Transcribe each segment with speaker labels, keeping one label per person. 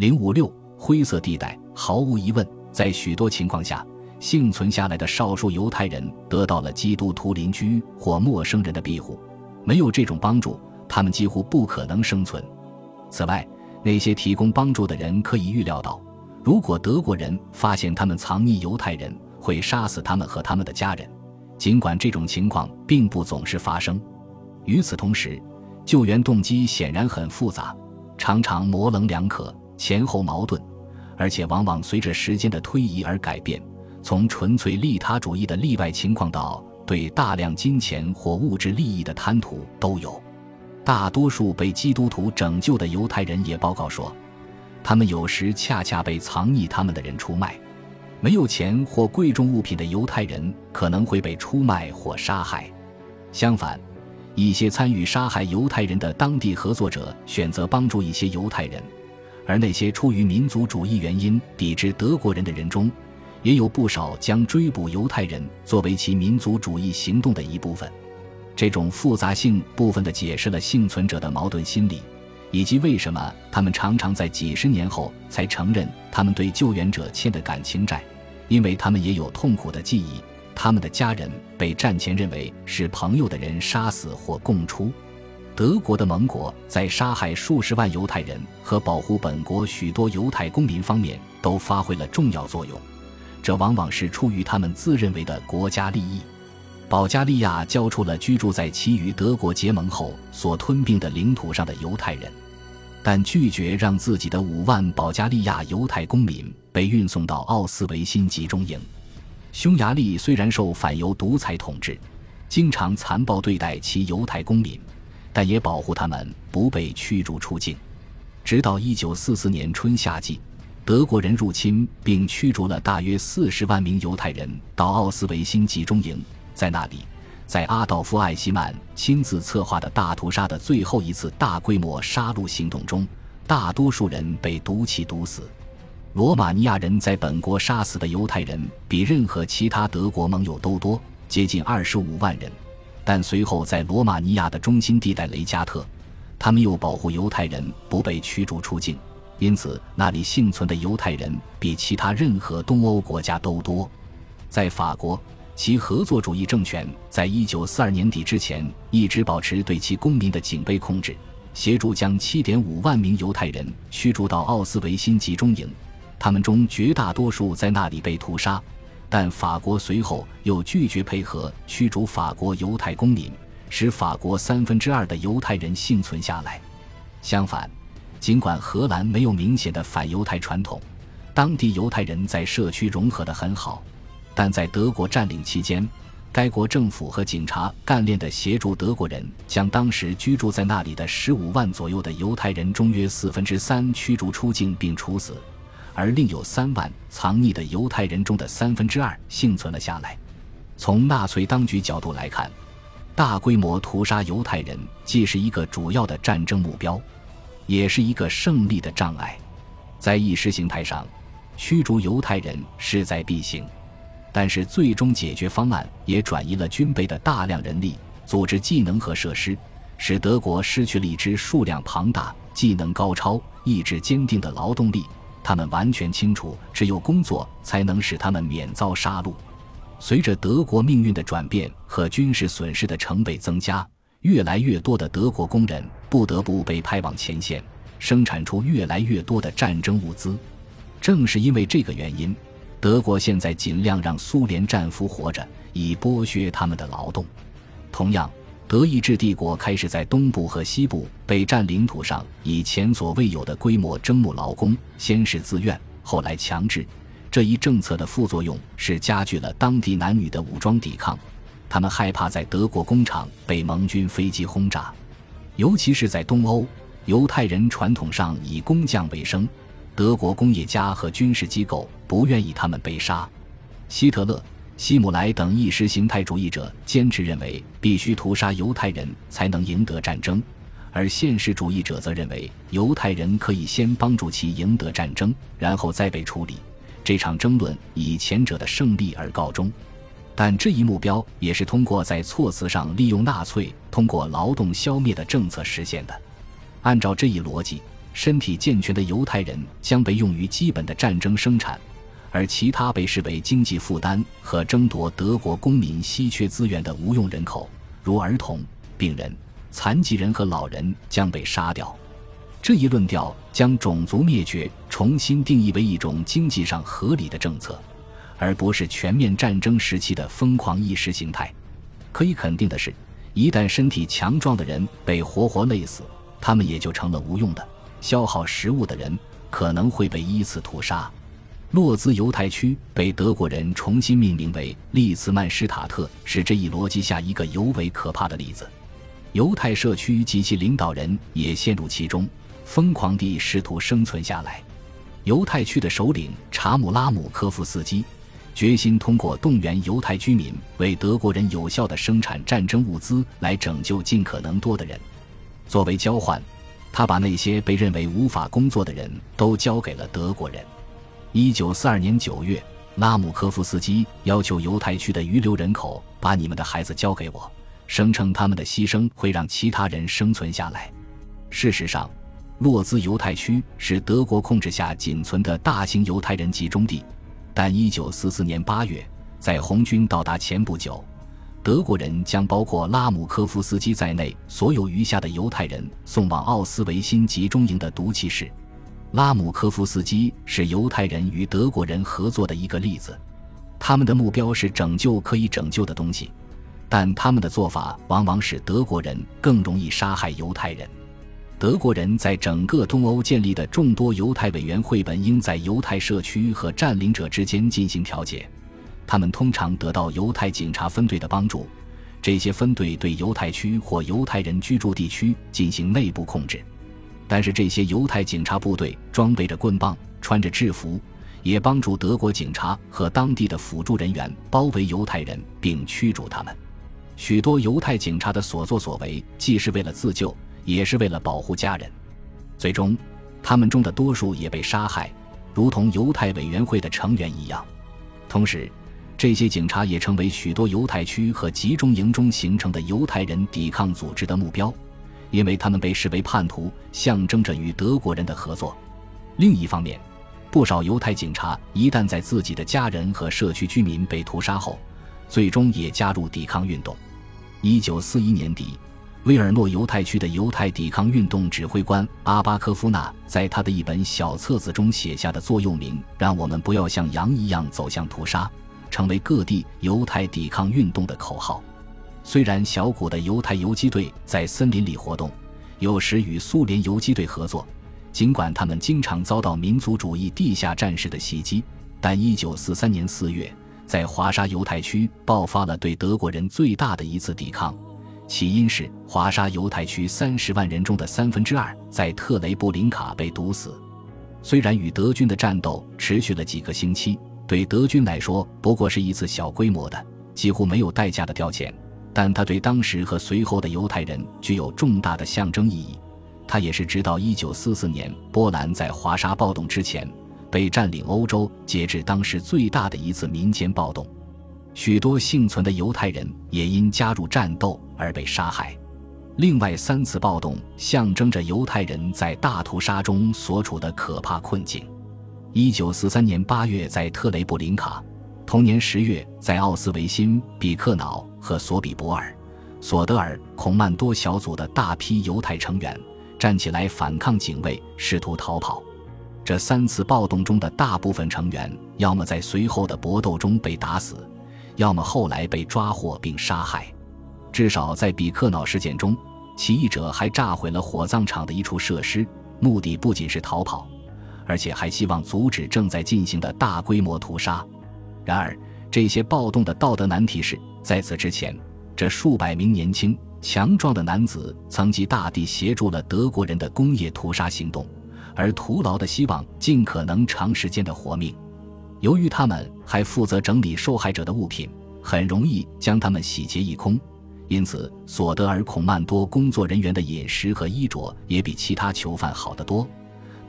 Speaker 1: 零五六灰色地带，毫无疑问，在许多情况下，幸存下来的少数犹太人得到了基督徒邻居或陌生人的庇护，没有这种帮助，他们几乎不可能生存。此外，那些提供帮助的人可以预料到，如果德国人发现他们藏匿犹太人，会杀死他们和他们的家人。尽管这种情况并不总是发生。与此同时，救援动机显然很复杂，常常模棱两可。前后矛盾，而且往往随着时间的推移而改变。从纯粹利他主义的例外情况到对大量金钱或物质利益的贪图都有。大多数被基督徒拯救的犹太人也报告说，他们有时恰恰被藏匿他们的人出卖。没有钱或贵重物品的犹太人可能会被出卖或杀害。相反，一些参与杀害犹太人的当地合作者选择帮助一些犹太人。而那些出于民族主义原因抵制德国人的人中，也有不少将追捕犹太人作为其民族主义行动的一部分。这种复杂性部分的解释了幸存者的矛盾心理，以及为什么他们常常在几十年后才承认他们对救援者欠的感情债，因为他们也有痛苦的记忆：他们的家人被战前认为是朋友的人杀死或供出。德国的盟国在杀害数十万犹太人和保护本国许多犹太公民方面都发挥了重要作用，这往往是出于他们自认为的国家利益。保加利亚交出了居住在其与德国结盟后所吞并的领土上的犹太人，但拒绝让自己的五万保加利亚犹太公民被运送到奥斯维辛集中营。匈牙利虽然受反犹独裁统治，经常残暴对待其犹太公民。但也保护他们不被驱逐出境，直到一九四四年春夏季，德国人入侵并驱逐了大约四十万名犹太人到奥斯维辛集中营，在那里，在阿道夫·艾希曼亲自策划的大屠杀的最后一次大规模杀戮行动中，大多数人被毒气毒死。罗马尼亚人在本国杀死的犹太人比任何其他德国盟友都多，接近二十五万人。但随后，在罗马尼亚的中心地带雷加特，他们又保护犹太人不被驱逐出境，因此那里幸存的犹太人比其他任何东欧国家都多。在法国，其合作主义政权在一九四二年底之前一直保持对其公民的警备控制，协助将七点五万名犹太人驱逐到奥斯维辛集中营，他们中绝大多数在那里被屠杀。但法国随后又拒绝配合驱逐法国犹太公民，使法国三分之二的犹太人幸存下来。相反，尽管荷兰没有明显的反犹太传统，当地犹太人在社区融合得很好。但在德国占领期间，该国政府和警察干练地协助德国人将当时居住在那里的十五万左右的犹太人中约四分之三驱逐出境并处死。而另有三万藏匿的犹太人中的三分之二幸存了下来。从纳粹当局角度来看，大规模屠杀犹太人既是一个主要的战争目标，也是一个胜利的障碍。在意识形态上，驱逐犹太人势在必行，但是最终解决方案也转移了军备的大量人力、组织技能和设施，使德国失去了一支数量庞大、技能高超、意志坚定的劳动力。他们完全清楚，只有工作才能使他们免遭杀戮。随着德国命运的转变和军事损失的成倍增加，越来越多的德国工人不得不被派往前线，生产出越来越多的战争物资。正是因为这个原因，德国现在尽量让苏联战俘活着，以剥削他们的劳动。同样。德意志帝国开始在东部和西部被占领土上以前所未有的规模征募劳工，先是自愿，后来强制。这一政策的副作用是加剧了当地男女的武装抵抗，他们害怕在德国工厂被盟军飞机轰炸，尤其是在东欧，犹太人传统上以工匠为生，德国工业家和军事机构不愿意他们被杀。希特勒。希姆莱等意识形态主义者坚持认为，必须屠杀犹太人才能赢得战争，而现实主义者则认为，犹太人可以先帮助其赢得战争，然后再被处理。这场争论以前者的胜利而告终，但这一目标也是通过在措辞上利用纳粹通过劳动消灭的政策实现的。按照这一逻辑，身体健全的犹太人将被用于基本的战争生产，而其他被视为经济负担和争夺德国公民稀缺资源的无用人口，如儿童、病人、残疾人和老人，将被杀掉。这一论调将种族灭绝重新定义为一种经济上合理的政策，而不是全面战争时期的疯狂意识形态。可以肯定的是，一旦身体强壮的人被活活累死，他们也就成了无用的。消耗食物的人可能会被依次屠杀。洛兹犹太区被德国人重新命名为利茨曼施塔特，是这一逻辑下一个尤为可怕的例子。犹太社区及其领导人也陷入其中。疯狂地试图生存下来。犹太区的首领查姆拉姆科夫斯基决心通过动员犹太居民为德国人有效地生产战争物资来拯救尽可能多的人。作为交换，他把那些被认为无法工作的人都交给了德国人。一九四二年九月，拉姆科夫斯基要求犹太区的余留人口把你们的孩子交给我，声称他们的牺牲会让其他人生存下来。事实上。洛兹犹太区是德国控制下仅存的大型犹太人集中地，但1944年8月，在红军到达前不久，德国人将包括拉姆科夫斯基在内所有余下的犹太人送往奥斯维辛集中营的毒气室。拉姆科夫斯基是犹太人与德国人合作的一个例子，他们的目标是拯救可以拯救的东西，但他们的做法往往使德国人更容易杀害犹太人。德国人在整个东欧建立的众多犹太委员会本应在犹太社区和占领者之间进行调解，他们通常得到犹太警察分队的帮助。这些分队对犹太区或犹太人居住地区进行内部控制，但是这些犹太警察部队装备着棍棒，穿着制服，也帮助德国警察和当地的辅助人员包围犹太人并驱逐他们。许多犹太警察的所作所为，既是为了自救。也是为了保护家人，最终，他们中的多数也被杀害，如同犹太委员会的成员一样。同时，这些警察也成为许多犹太区和集中营中形成的犹太人抵抗组织的目标，因为他们被视为叛徒，象征着与德国人的合作。另一方面，不少犹太警察一旦在自己的家人和社区居民被屠杀后，最终也加入抵抗运动。一九四一年底。威尔诺犹太区的犹太抵抗运动指挥官阿巴科夫纳在他的一本小册子中写下的座右铭：“让我们不要像羊一样走向屠杀”，成为各地犹太抵抗运动的口号。虽然小股的犹太游击队在森林里活动，有时与苏联游击队合作，尽管他们经常遭到民族主义地下战士的袭击，但1943年4月，在华沙犹太区爆发了对德国人最大的一次抵抗。起因是华沙犹太区三十万人中的三分之二在特雷布林卡被毒死。虽然与德军的战斗持续了几个星期，对德军来说不过是一次小规模的、几乎没有代价的调遣，但它对当时和随后的犹太人具有重大的象征意义。它也是直到一九四四年波兰在华沙暴动之前，被占领欧洲截至当时最大的一次民间暴动。许多幸存的犹太人也因加入战斗而被杀害。另外三次暴动象征着犹太人在大屠杀中所处的可怕困境。一九四三年八月在特雷布林卡，同年十月在奥斯维辛、比克瑙和索比博尔、索德尔孔曼多小组的大批犹太成员站起来反抗警卫，试图逃跑。这三次暴动中的大部分成员要么在随后的搏斗中被打死。要么后来被抓获并杀害，至少在比克瑙事件中，起义者还炸毁了火葬场的一处设施，目的不仅是逃跑，而且还希望阻止正在进行的大规模屠杀。然而，这些暴动的道德难题是，在此之前，这数百名年轻强壮的男子曾及大地协助了德国人的工业屠杀行动，而徒劳的希望尽可能长时间的活命。由于他们还负责整理受害者的物品，很容易将他们洗劫一空，因此索德尔孔曼多工作人员的饮食和衣着也比其他囚犯好得多。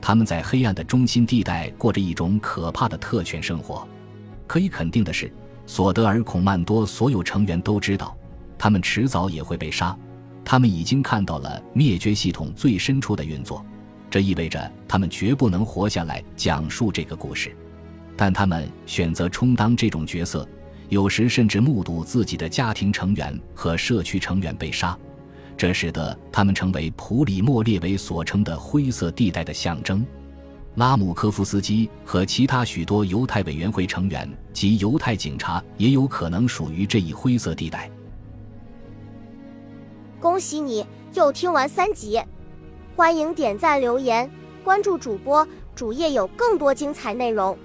Speaker 1: 他们在黑暗的中心地带过着一种可怕的特权生活。可以肯定的是，索德尔孔曼多所有成员都知道，他们迟早也会被杀。他们已经看到了灭绝系统最深处的运作，这意味着他们绝不能活下来讲述这个故事。但他们选择充当这种角色，有时甚至目睹自己的家庭成员和社区成员被杀，这使得他们成为普里莫列维所称的灰色地带的象征。拉姆科夫斯基和其他许多犹太委员会成员及犹太警察也有可能属于这一灰色地带。
Speaker 2: 恭喜你又听完三集，欢迎点赞、留言、关注主播，主页有更多精彩内容。